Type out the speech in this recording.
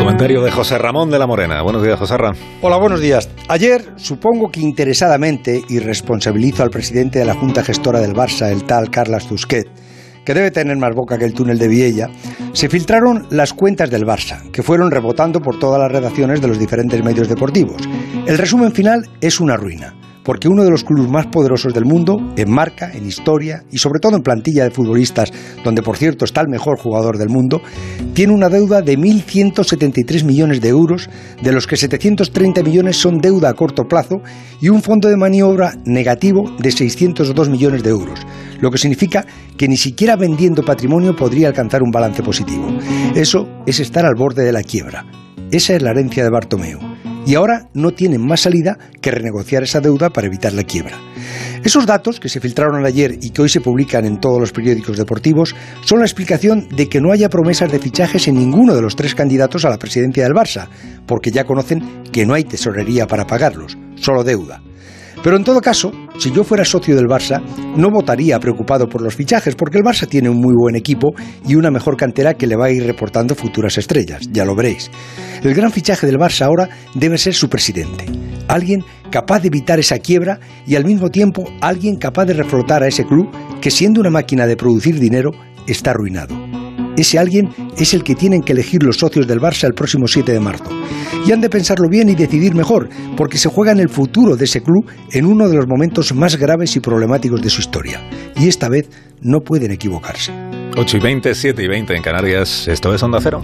Comentario de José Ramón de la Morena. Buenos días, José Ramón. Hola, buenos días. Ayer, supongo que interesadamente, y responsabilizo al presidente de la Junta Gestora del Barça, el tal Carlos Tusquet, que debe tener más boca que el túnel de Viella, se filtraron las cuentas del Barça, que fueron rebotando por todas las redacciones de los diferentes medios deportivos. El resumen final es una ruina porque uno de los clubes más poderosos del mundo, en marca, en historia y sobre todo en plantilla de futbolistas, donde por cierto está el mejor jugador del mundo, tiene una deuda de 1.173 millones de euros, de los que 730 millones son deuda a corto plazo y un fondo de maniobra negativo de 602 millones de euros, lo que significa que ni siquiera vendiendo patrimonio podría alcanzar un balance positivo. Eso es estar al borde de la quiebra. Esa es la herencia de Bartomeu y ahora no tienen más salida que renegociar esa deuda para evitar la quiebra. Esos datos que se filtraron ayer y que hoy se publican en todos los periódicos deportivos son la explicación de que no haya promesas de fichajes en ninguno de los tres candidatos a la presidencia del Barça, porque ya conocen que no hay tesorería para pagarlos, solo deuda. Pero en todo caso, si yo fuera socio del Barça, no votaría preocupado por los fichajes, porque el Barça tiene un muy buen equipo y una mejor cantera que le va a ir reportando futuras estrellas, ya lo veréis. El gran fichaje del Barça ahora debe ser su presidente, alguien capaz de evitar esa quiebra y al mismo tiempo alguien capaz de reflotar a ese club que siendo una máquina de producir dinero está arruinado. Ese alguien es el que tienen que elegir los socios del Barça el próximo 7 de marzo. Y han de pensarlo bien y decidir mejor, porque se juega en el futuro de ese club en uno de los momentos más graves y problemáticos de su historia. Y esta vez no pueden equivocarse. 8 y 20, 7 y 20 en Canarias. Esto es Onda Cero.